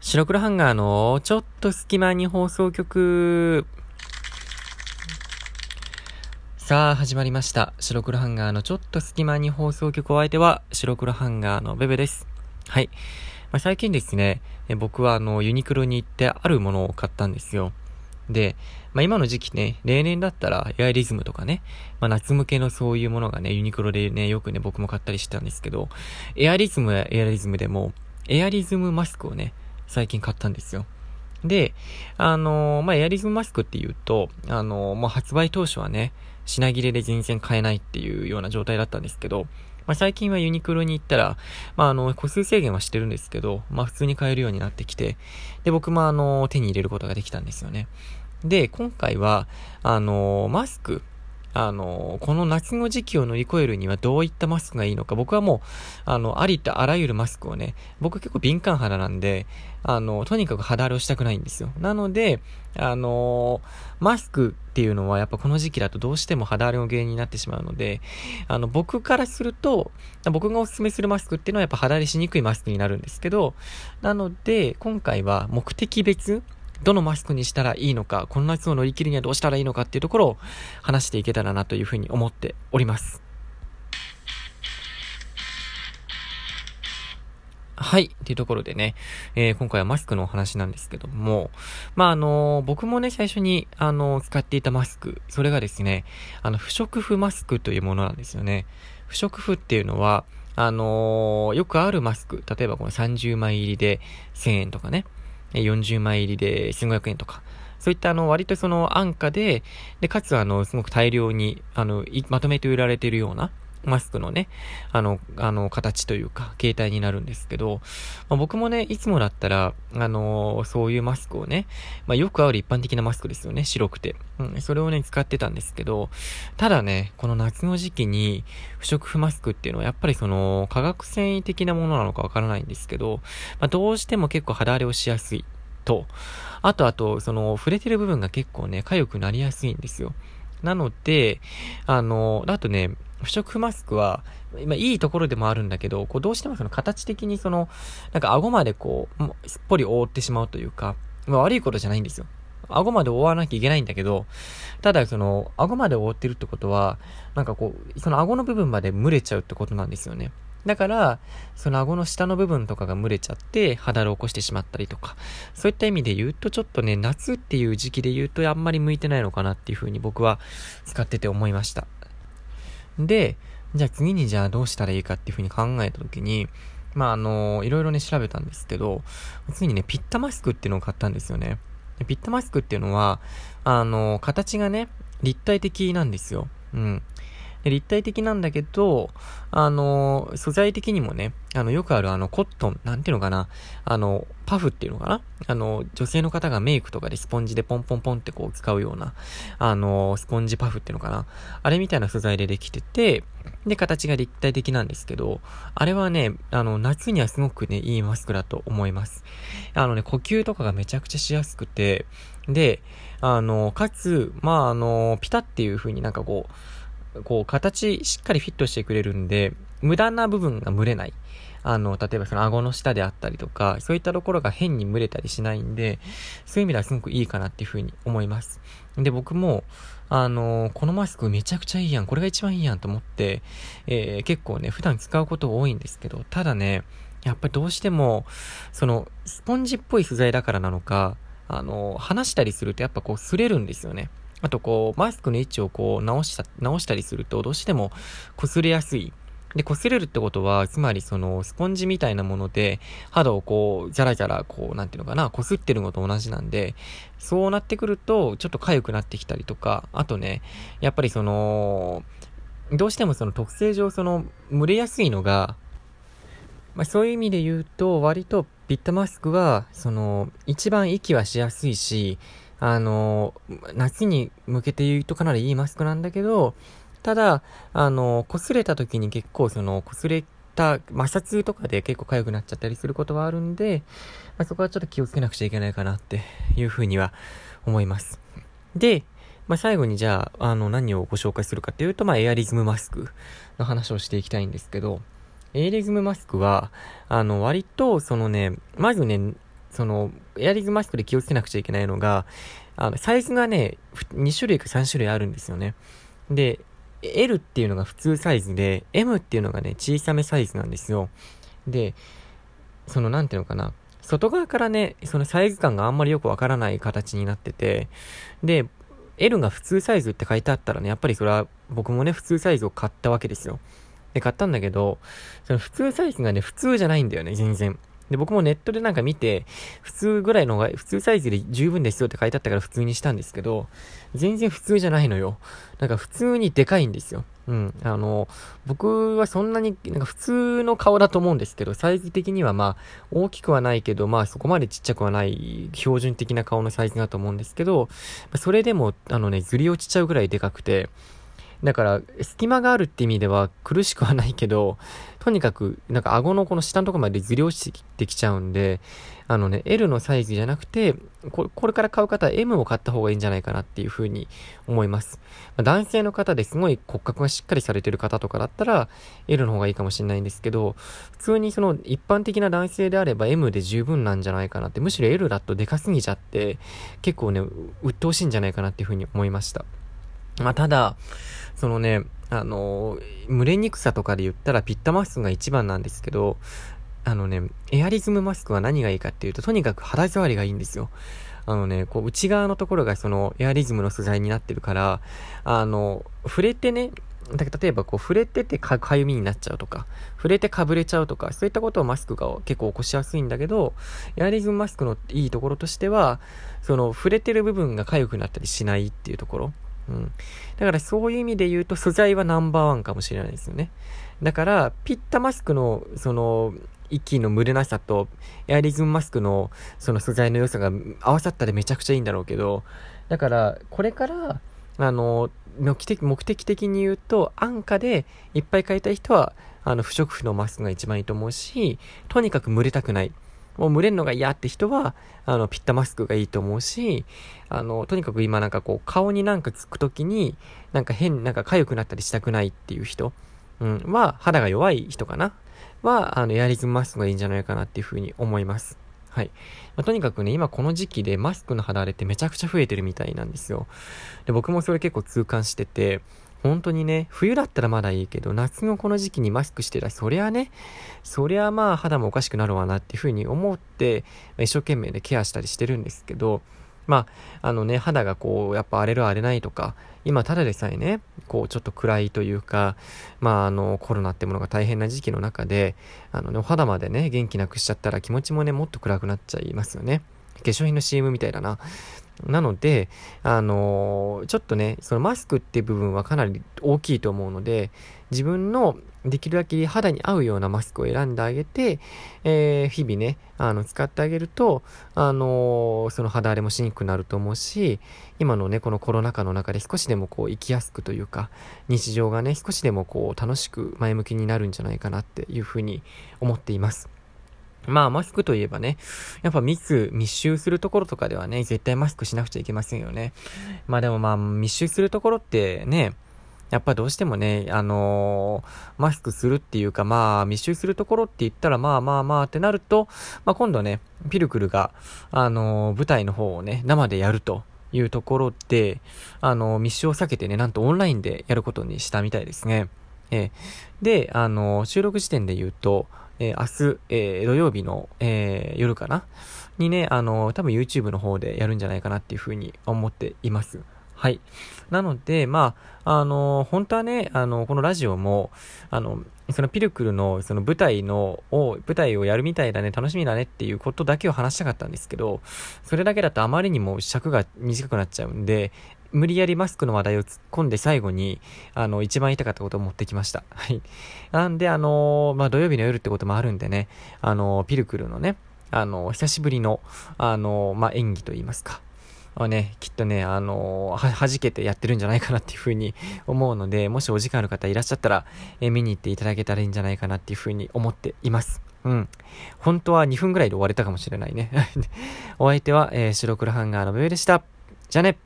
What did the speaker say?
白黒ハンガーのちょっと隙間に放送局。さあ、始まりました。白黒ハンガーのちょっと隙間に放送局お相手は白黒ハンガーのベベです。はい。まあ、最近ですね、僕はあの、ユニクロに行ってあるものを買ったんですよ。で、まあ、今の時期ね、例年だったらエアリズムとかね、まあ、夏向けのそういうものがね、ユニクロでね、よくね、僕も買ったりしてたんですけど、エアリズムはエアリズムでも、エアリズムマスクをね、最近買ったんですよ。で、あのー、まあ、エアリズムマスクって言うと、あのー、もう発売当初はね、品切れで全然買えないっていうような状態だったんですけど、まあ、最近はユニクロに行ったら、まあ、あの、個数制限はしてるんですけど、まあ、普通に買えるようになってきて、で、僕もあの、手に入れることができたんですよね。で、今回は、あの、マスク、あの、この夏の時期を乗り越えるにはどういったマスクがいいのか、僕はもう、あの、ありとあらゆるマスクをね、僕結構敏感肌なんで、あの、とにかく肌荒れをしたくないんですよ。なので、あの、マスクっていうのはやっぱこの時期だとどうしても肌荒れの原因になってしまうので、あの、僕からすると、僕がおすすめするマスクっていうのはやっぱ肌荒れしにくいマスクになるんですけど、なので、今回は目的別、どのマスクにしたらいいのか、この夏を乗り切るにはどうしたらいいのかっていうところを話していけたらなというふうに思っております。はい。っていうところでね、えー、今回はマスクのお話なんですけども、まあ、あのー、僕もね、最初に、あのー、使っていたマスク、それがですね、あの、不織布マスクというものなんですよね。不織布っていうのは、あのよくあるマスク、例えばこの30枚入りで1000円とかね、40枚入りで1500円とか、そういったあの、割とその安価で、で、かつあの、すごく大量に、あの、まとめて売られているような、マスクのね、あの、あの、形というか、形態になるんですけど、まあ、僕もね、いつもだったら、あのそういうマスクをね、まあ、よくある一般的なマスクですよね、白くて。うん、それをね、使ってたんですけど、ただね、この夏の時期に、不織布マスクっていうのは、やっぱりその、化学繊維的なものなのかわからないんですけど、まあ、どうしても結構肌荒れをしやすいと、あとあと、その、触れてる部分が結構ね、痒くなりやすいんですよ。なので、あの、あとね、不織布マスクは、今いいところでもあるんだけど、こうどうしてもその形的にその、なんか顎までこう、すっぽり覆ってしまうというか、まあ悪いことじゃないんですよ。顎まで覆わなきゃいけないんだけど、ただその、顎まで覆ってるってことは、なんかこう、その顎の部分まで蒸れちゃうってことなんですよね。だから、その顎の下の部分とかが蒸れちゃって、肌を起こしてしまったりとか、そういった意味で言うと、ちょっとね、夏っていう時期で言うと、あんまり向いてないのかなっていうふうに僕は使ってて思いました。で、じゃあ次にじゃあどうしたらいいかっていうふうに考えたときに、まああのいろいろね調べたんですけど、次にね、ピッタマスクっていうのを買ったんですよね。ピッタマスクっていうのは、あの形がね、立体的なんですよ。うん。立体的なんだけど、あの、素材的にもね、あの、よくあるあの、コットン、なんていうのかな、あの、パフっていうのかなあの、女性の方がメイクとかでスポンジでポンポンポンってこう使うような、あの、スポンジパフっていうのかなあれみたいな素材でできてて、で、形が立体的なんですけど、あれはね、あの、夏にはすごくね、いいマスクだと思います。あのね、呼吸とかがめちゃくちゃしやすくて、で、あの、かつ、まあ、あの、ピタっていう風になんかこう、こう、形しっかりフィットしてくれるんで、無駄な部分が蒸れない。あの、例えばその顎の下であったりとか、そういったところが変に蒸れたりしないんで、そういう意味ではすごくいいかなっていうふうに思います。で、僕も、あのこのマスクめちゃくちゃいいやん。これが一番いいやんと思って、えー、結構ね、普段使うこと多いんですけど、ただね、やっぱりどうしても、その、スポンジっぽい素材だからなのか、あの話したりするとやっぱこう擦れるんですよね。あとこう、マスクの位置をこう直した、直したりするとどうしても擦れやすい。で、擦れるってことは、つまりその、スポンジみたいなもので、肌をこう、じゃらじゃら、こう、なんていうのかな、擦ってるのと同じなんで、そうなってくると、ちょっと痒くなってきたりとか、あとね、やっぱりその、どうしてもその特性上、その、蒸れやすいのが、まあそういう意味で言うと、割とピッタマスクは、その、一番息はしやすいし、あの、夏に向けて言うとかなりいいマスクなんだけど、ただ、あの、擦れた時に結構その、擦れた摩擦とかで結構痒くなっちゃったりすることはあるんで、まあ、そこはちょっと気をつけなくちゃいけないかなっていうふうには思います。で、まあ、最後にじゃあ、あの、何をご紹介するかっていうと、まあ、エアリズムマスクの話をしていきたいんですけど、エアリズムマスクは、あの、割と、そのね、まずね、その、エアリズムマスクで気をつけなくちゃいけないのが、あの、サイズがね、2種類か3種類あるんですよね。で、L っていうのが普通サイズで、M っていうのがね、小さめサイズなんですよ。で、その、なんていうのかな。外側からね、そのサイズ感があんまりよくわからない形になってて、で、L が普通サイズって書いてあったらね、やっぱりそれは僕もね、普通サイズを買ったわけですよ。で、買ったんだけど、その普通サイズがね、普通じゃないんだよね、全然。で、僕もネットでなんか見て、普通ぐらいのが、普通サイズで十分ですよって書いてあったから普通にしたんですけど、全然普通じゃないのよ。なんか普通にでかいんですよ。うん。あの、僕はそんなに、なんか普通の顔だと思うんですけど、サイズ的にはまあ、大きくはないけど、まあそこまでちっちゃくはない標準的な顔のサイズだと思うんですけど、それでも、あのね、ずり落ちちゃうぐらいでかくて、だから、隙間があるって意味では苦しくはないけど、とにかく、なんか顎のこの下のところまでずり落ちてきちゃうんで、あのね、L のサイズじゃなくて、これから買う方は M を買った方がいいんじゃないかなっていうふうに思います。男性の方ですごい骨格がしっかりされてる方とかだったら、L の方がいいかもしれないんですけど、普通にその一般的な男性であれば M で十分なんじゃないかなって、むしろ L だとでかすぎちゃって、結構ね、鬱陶しいんじゃないかなっていうふうに思いました。まあ、ただ、そのね、あの、蒸れにくさとかで言ったらピッタマスクが一番なんですけど、あのね、エアリズムマスクは何がいいかっていうと、とにかく肌触りがいいんですよ。あのね、こう内側のところがそのエアリズムの素材になってるから、あの、触れてね、だ例えばこう触れててかかゆみになっちゃうとか、触れてかぶれちゃうとか、そういったことをマスクが結構起こしやすいんだけど、エアリズムマスクのいいところとしては、その触れてる部分が痒くなったりしないっていうところ。うん。だからそういう意味で言うと素材はナンバーワンかもしれないですよね。だから、ピッタマスクの、その、息の蒸れなさと、エアリズムマスクの、その素材の良さが合わさったらめちゃくちゃいいんだろうけど、だから、これから、あの、目的目的的に言うと、安価でいっぱい買いたい人は、あの、不織布のマスクが一番いいと思うし、とにかく蒸れたくない。もう蒸れるのが嫌って人は、あの、ピッタマスクがいいと思うし、あの、とにかく今なんかこう、顔になんかつくときに、なんか変、なんか痒くなったりしたくないっていう人、うん、は、肌が弱い人かなは、あの、エアリズムマスクがいいんじゃないかなっていうふうに思います。はい。まあ、とにかくね、今この時期でマスクの肌荒れってめちゃくちゃ増えてるみたいなんですよ。で、僕もそれ結構痛感してて、本当にね、冬だったらまだいいけど、夏のこの時期にマスクしてたら、そりゃね、そりゃまあ肌もおかしくなるわなっていうふうに思って、一生懸命でケアしたりしてるんですけど、まあ、あのね、肌がこう、やっぱ荒れる荒れないとか、今ただでさえね、こう、ちょっと暗いというか、まあ、あの、コロナってものが大変な時期の中で、あのね、お肌までね、元気なくしちゃったら気持ちもね、もっと暗くなっちゃいますよね。化粧品の CM みたいだな。なので、あのー、ちょっとね、そのマスクっていう部分はかなり大きいと思うので、自分のできるだけ肌に合うようなマスクを選んであげて、えー、日々ね、あの、使ってあげると、あのー、その肌荒れもしにくくなると思うし、今のね、このコロナ禍の中で少しでもこう生きやすくというか、日常がね、少しでもこう楽しく前向きになるんじゃないかなっていうふうに思っています。まあ、マスクといえばね、やっぱ密、密集するところとかではね、絶対マスクしなくちゃいけませんよね。まあでもまあ、密集するところってね、やっぱどうしてもね、あのー、マスクするっていうか、まあ、密集するところって言ったら、まあまあまあってなると、まあ今度ね、ピルクルが、あのー、舞台の方をね、生でやるというところで、あのー、密集を避けてね、なんとオンラインでやることにしたみたいですね。えー、で、あの収録時点で言うと、えー、明日、えー、土曜日の、えー、夜かな？にね、あの多分 YouTube の方でやるんじゃないかなっていうふうに思っています。はい。なので、まあ、あの、本当はね、あの、このラジオも、あの、そのピルクルの、その舞台の、を、舞台をやるみたいだね、楽しみだねっていうことだけを話したかったんですけど、それだけだとあまりにも尺が短くなっちゃうんで、無理やりマスクの話題を突っ込んで最後に、あの、一番言いたかったことを持ってきました。はい。なんで、あのまあ、土曜日の夜ってこともあるんでね、あのピルクルのね、あの久しぶりの、あのまあ、演技といいますか、はね、きっとね、あのー、は、じけてやってるんじゃないかなっていうふうに 思うので、もしお時間ある方いらっしゃったら、えー、見に行っていただけたらいいんじゃないかなっていうふうに思っています。うん。本当は2分ぐらいで終われたかもしれないね。お相手は、えー、白黒ハンガーのブーでした。じゃあね